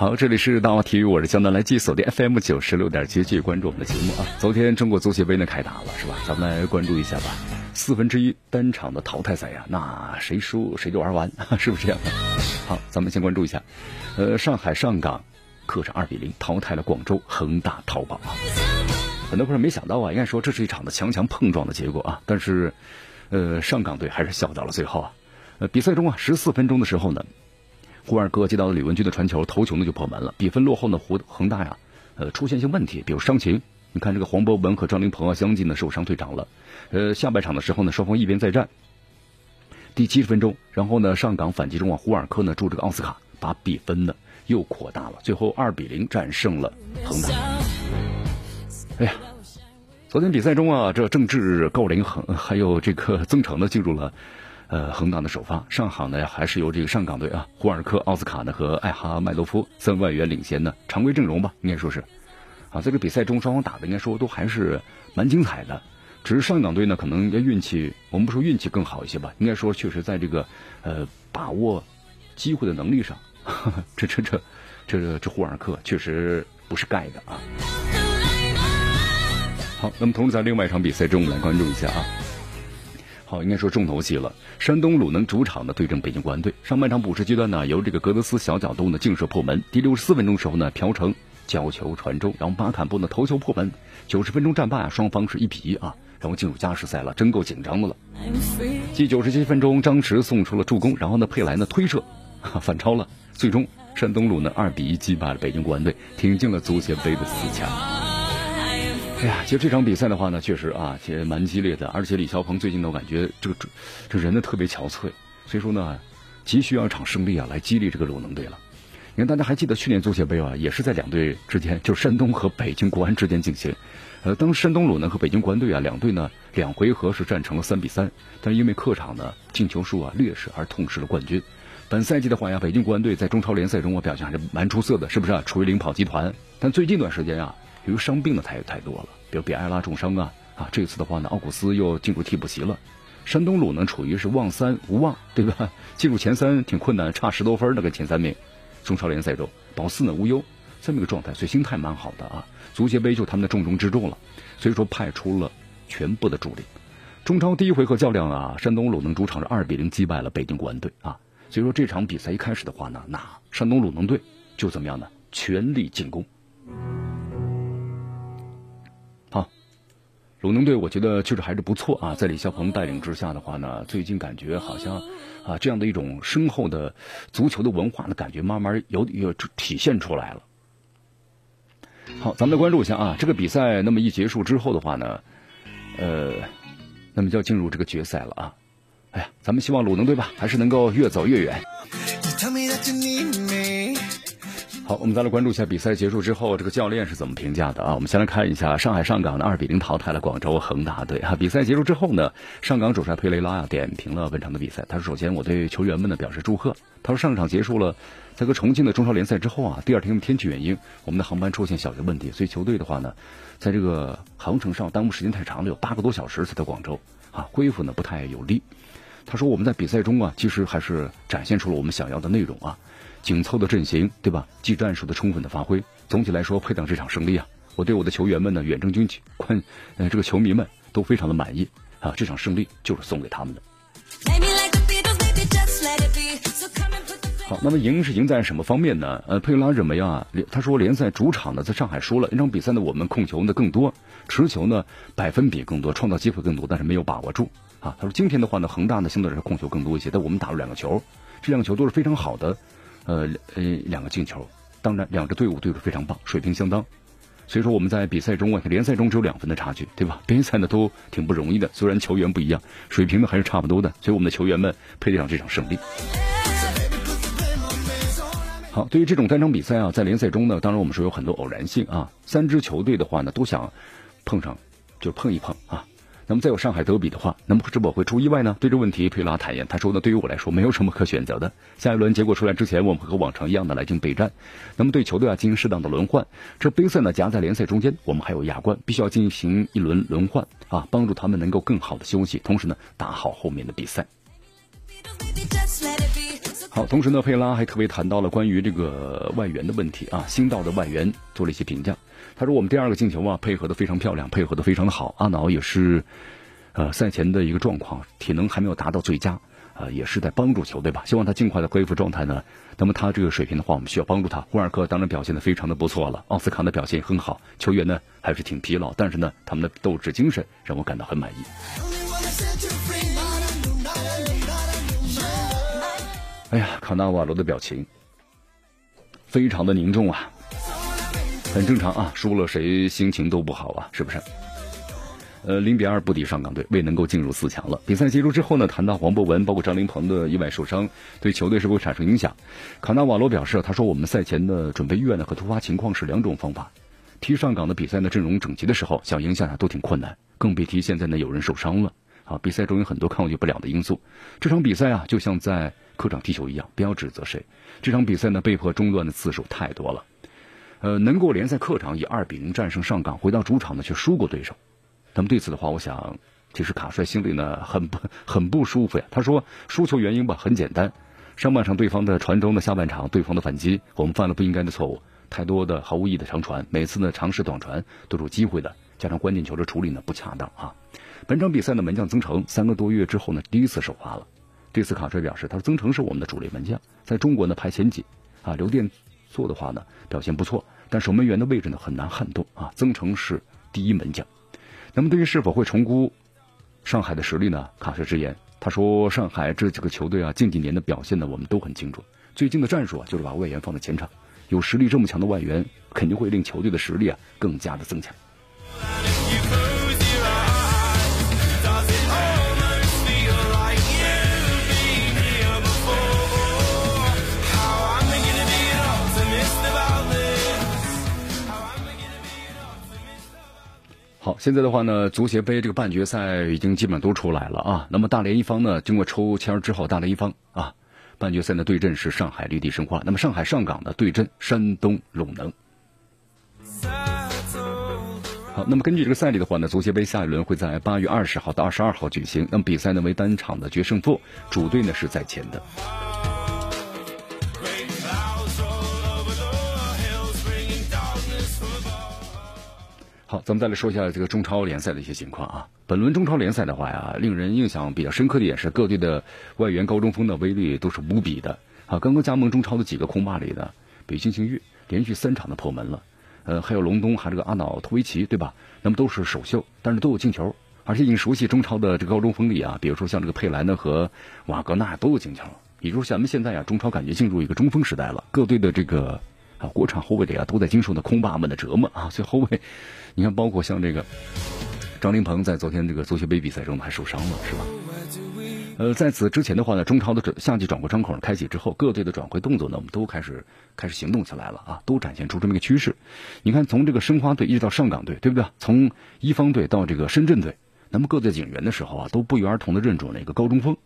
好，这里是大话体育，我是江南来记锁定 FM 九十六点七，继续关注我们的节目啊。昨天中国足协杯呢开打了，是吧？咱们来关注一下吧。四分之一单场的淘汰赛呀，那谁输谁就玩完，是不是这样？好，咱们先关注一下，呃，上海上港客场二比零淘汰了广州恒大淘宝啊。很多朋友没想到啊，应该说这是一场的强强碰撞的结果啊，但是，呃，上港队还是笑到了最后啊。呃，比赛中啊，十四分钟的时候呢。胡尔克接到了李文军的传球，头球呢就破门了，比分落后呢，胡恒大呀，呃，出现一些问题，比如伤情。你看这个黄博文和张琳芃啊，相继呢受伤退场了。呃，下半场的时候呢，双方一边再战。第七十分钟，然后呢，上港反击中啊，胡尔克呢助这个奥斯卡把比分呢又扩大了，最后二比零战胜了恒大。哎呀，昨天比赛中啊，这郑智、郜林恒还有这个曾诚呢进入了。呃，横岗的首发，上港呢还是由这个上港队啊，胡尔克、奥斯卡呢和艾哈迈多夫三外援领先的常规阵容吧，应该说是，啊，在这比赛中双方打的应该说都还是蛮精彩的，只是上港队呢可能要运气，我们不说运气更好一些吧，应该说确实在这个呃把握机会的能力上这，这这这这这胡尔克确实不是盖的啊。好，那么同时在另外一场比赛中，我们来关注一下啊。好，应该说重头戏了。山东鲁能主场呢对阵北京国安队。上半场补时阶段呢，由这个格德斯小角度呢劲射破门。第六十四分钟时候呢，朴成角球传中，然后巴坎布呢头球破门。九十分钟战罢啊，双方是一比一啊，然后进入加时赛了，真够紧张的了。继九十七分钟，张弛送出了助攻，然后呢佩莱呢推射反超了，最终山东鲁能二比一击败了北京国安队，挺进了足协杯的四强。哎呀，其实这场比赛的话呢，确实啊，也蛮激烈的。而且李霄鹏最近呢，我感觉这个这人呢特别憔悴，所以说呢，急需要一场胜利啊，来激励这个鲁能队了。你看，大家还记得去年足协杯啊，也是在两队之间，就是山东和北京国安之间进行。呃，当山东鲁能和北京国安队啊两队呢，两回合是战成了三比三，但是因为客场呢进球数啊劣势而痛失了冠军。本赛季的话呀，北京国安队在中超联赛中啊表现还是蛮出色的，是不是啊？处于领跑集团。但最近一段时间啊。由于伤病的太太多了，比如比埃拉重伤啊啊，这次的话呢，奥古斯又进入替补席了。山东鲁能处于是望三无望，对吧？进入前三挺困难，差十多分那个前三名。中超联赛中保四呢无忧，这么一个状态，所以心态蛮好的啊。足协杯就他们的重中之重了，所以说派出了全部的主力。中超第一回合较量啊，山东鲁能主场是二比零击败了北京国安队啊。所以说这场比赛一开始的话呢，那山东鲁能队就怎么样呢？全力进攻。鲁能队，我觉得确实还是不错啊，在李霄鹏带领之下的话呢，最近感觉好像啊，这样的一种深厚的足球的文化的感觉，慢慢有有体现出来了。好，咱们来关注一下啊，这个比赛那么一结束之后的话呢，呃，那么就要进入这个决赛了啊。哎呀，咱们希望鲁能队吧，还是能够越走越远。好，我们再来关注一下比赛结束之后，这个教练是怎么评价的啊？我们先来看一下上海上港的二比零淘汰了广州恒大队啊。比赛结束之后呢，上港主帅佩雷拉呀点评了本场的比赛。他说：“首先，我对球员们呢表示祝贺。他说，上场结束了，在和重庆的中超联赛之后啊，第二天天气原因，我们的航班出现小的问题，所以球队的话呢，在这个航程上耽误时间太长了，有八个多小时才到广州啊，恢复呢不太有利。他说，我们在比赛中啊，其实还是展现出了我们想要的内容啊。”紧凑的阵型，对吧？技战术的充分的发挥，总体来说配当这场胜利啊！我对我的球员们呢，远征军观呃这个球迷们都非常的满意啊！这场胜利就是送给他们的。好，那么赢是赢在什么方面呢？呃，佩拉认为啊，他说联赛主场呢在上海输了，那场比赛呢我们控球呢更多，持球呢百分比更多，创造机会更多，但是没有把握住啊。他说今天的话呢，恒大呢相对来说控球更多一些，但我们打了两个球，这两个球都是非常好的。呃呃，两个进球，当然两支队伍对手非常棒，水平相当，所以说我们在比赛中啊，联赛中只有两分的差距，对吧？边赛呢都挺不容易的，虽然球员不一样，水平呢还是差不多的，所以我们的球员们配得上这场胜利。好，对于这种单场比赛啊，在联赛中呢，当然我们说有很多偶然性啊，三支球队的话呢都想碰上，就碰一碰啊。那么再有上海德比的话，那么是否会出意外呢？对这个问题，佩拉坦言，他说呢，对于我来说，没有什么可选择的。下一轮结果出来之前，我们和往常一样的来进备战。那么对球队啊进行适当的轮换。这杯赛呢夹在联赛中间，我们还有亚冠，必须要进行一轮轮换啊，帮助他们能够更好的休息，同时呢打好后面的比赛。好，同时呢，佩拉还特别谈到了关于这个外援的问题啊，新到的外援做了一些评价。他说：“我们第二个进球啊，配合的非常漂亮，配合的非常的好。阿瑙也是，呃，赛前的一个状况，体能还没有达到最佳，呃，也是在帮助球队吧。希望他尽快的恢复状态呢。那么他这个水平的话，我们需要帮助他。胡尔克当然表现的非常的不错了，奥斯卡的表现也很好，球员呢还是挺疲劳，但是呢，他们的斗志精神让我感到很满意。哎呀，卡纳瓦罗的表情非常的凝重啊。”很正常啊，输了谁心情都不好啊，是不是？呃，零比二不敌上港队，未能够进入四强了。比赛结束之后呢，谈到黄博文、包括张琳芃的意外受伤，对球队是否产生影响？卡纳瓦罗表示，他说我们赛前的准备预案呢和突发情况是两种方法。踢上港的比赛呢，阵容整齐的时候，想赢下都挺困难，更别提现在呢有人受伤了啊。比赛中有很多抗拒不了的因素。这场比赛啊，就像在客场踢球一样，不要指责谁。这场比赛呢，被迫中断的次数太多了。呃，能够联赛客场以二比零战胜上港，回到主场呢却输过对手。那么对此的话，我想，其实卡帅心里呢很不很不舒服呀。他说，输球原因吧很简单，上半场对方的传中的下半场对方的反击，我们犯了不应该的错误，太多的毫无意义的长传，每次呢尝试短传都是有机会的，加上关键球的处理呢不恰当啊。本场比赛的门将曾诚三个多月之后呢第一次首发了，这次卡帅表示，他说曾诚是我们的主力门将，在中国呢排前几啊，刘电。做的话呢，表现不错，但守门员的位置呢很难撼动啊。曾诚是第一门将，那么对于是否会重估上海的实力呢？卡帅直言，他说上海这几个球队啊，近几年的表现呢，我们都很清楚。最近的战术啊，就是把外援放在前场，有实力这么强的外援，肯定会令球队的实力啊更加的增强。现在的话呢，足协杯这个半决赛已经基本都出来了啊。那么大连一方呢，经过抽签之后，大连一方啊，半决赛的对阵是上海绿地申花。那么上海上港的对阵山东鲁能。好，那么根据这个赛例的话呢，足协杯下一轮会在八月二十号到二十二号举行。那么比赛呢为单场的决胜负，主队呢是在前的。好，咱们再来说一下这个中超联赛的一些情况啊。本轮中超联赛的话呀，令人印象比较深刻的也是各队的外援高中锋的威力都是无比的啊。刚刚加盟中超的几个空霸里呢，北京星域连续三场的破门了，呃，还有隆东，还有这个阿瑙托维奇，对吧？那么都是首秀，但是都有进球，而且已经熟悉中超的这个高中锋里啊，比如说像这个佩莱呢和瓦格纳都有进球。也就是咱们现在啊，中超感觉进入一个中锋时代了，各队的这个啊国产后卫里啊都在经受那空霸们的折磨啊，所以后卫。你看，包括像这个张琳芃，在昨天这个足协杯比赛中还受伤了，是吧？呃，在此之前的话呢，中超的夏季转会窗口开启之后，各队的转会动作呢，我们都开始开始行动起来了啊，都展现出这么一个趋势。你看，从这个申花队一直到上港队，对不对？从一方队到这个深圳队，那么各队警员的时候啊，都不约而同的认准了一个高中锋，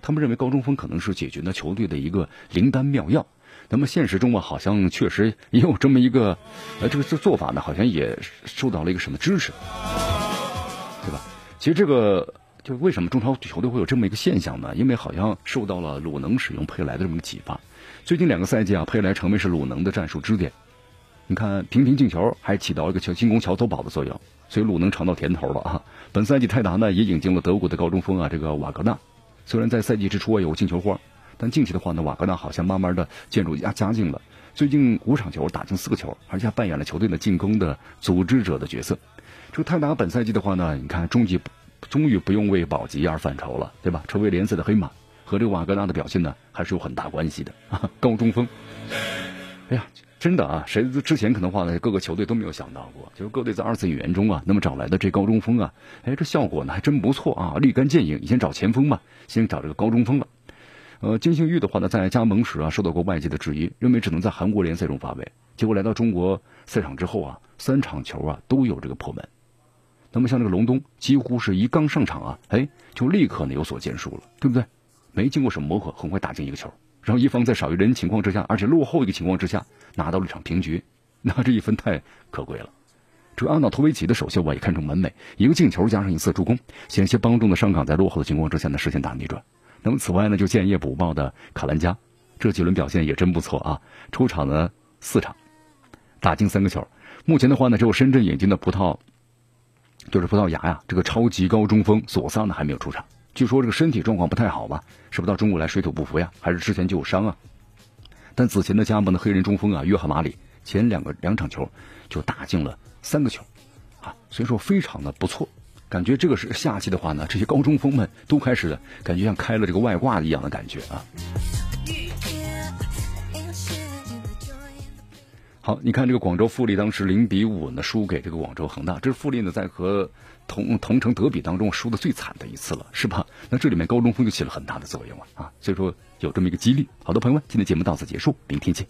他们认为高中锋可能是解决呢球队的一个灵丹妙药。那么现实中啊，好像确实也有这么一个，呃，这个这做法呢，好像也受到了一个什么支持，对吧？其实这个就为什么中超球队会有这么一个现象呢？因为好像受到了鲁能使用佩莱的这么个启发。最近两个赛季啊，佩莱成为是鲁能的战术支点。你看频频进球，还起到一个球进攻桥头堡的作用，所以鲁能尝到甜头了啊。本赛季泰达呢也引进了德国的高中锋啊，这个瓦格纳，虽然在赛季之初啊有进球荒。但近期的话呢，瓦格纳好像慢慢的渐入佳佳境了。最近五场球打进四个球，而且还扮演了球队的进攻的组织者的角色。这个泰达本赛季的话呢，你看终极终于不用为保级而犯愁了，对吧？成为联赛的黑马，和这个瓦格纳的表现呢，还是有很大关系的啊。高中锋，哎呀，真的啊，谁之前可能话呢，各个球队都没有想到过，就是各队在二次引援中啊，那么找来的这高中锋啊，哎，这效果呢还真不错啊，立竿见影。以前找前锋嘛，现在找这个高中锋了。呃，金星玉的话呢，在加盟时啊，受到过外界的质疑，认为只能在韩国联赛中发挥。结果来到中国赛场之后啊，三场球啊都有这个破门。那么像这个隆冬，几乎是一刚上场啊，哎，就立刻呢有所建树了，对不对？没经过什么磨合，很快打进一个球，然后一方在少于人情况之下，而且落后一个情况之下，拿到了一场平局，那这一分太可贵了。这个阿瑙托维奇的首秀啊，也看中门楣，一个进球加上一次助攻，险些帮助了上港在落后的情况之下呢实现大逆转。那么此外呢，就建业补报的卡兰加，这几轮表现也真不错啊，出场呢四场，打进三个球。目前的话呢，只有深圳引进的葡萄，就是葡萄牙呀，这个超级高中锋索萨呢还没有出场。据说这个身体状况不太好吧？是不是到中国来水土不服呀？还是之前就有伤啊？但此前的加盟的黑人中锋啊，约翰马里前两个两场球就打进了三个球，啊，所以说非常的不错。感觉这个是夏季的话呢，这些高中锋们都开始感觉像开了这个外挂一样的感觉啊。好，你看这个广州富力当时零比五呢输给这个广州恒大，这是富力呢在和同同城德比当中输的最惨的一次了，是吧？那这里面高中锋就起了很大的作用啊啊，所以说有这么一个激励。好的，朋友们，今天节目到此结束，明天见。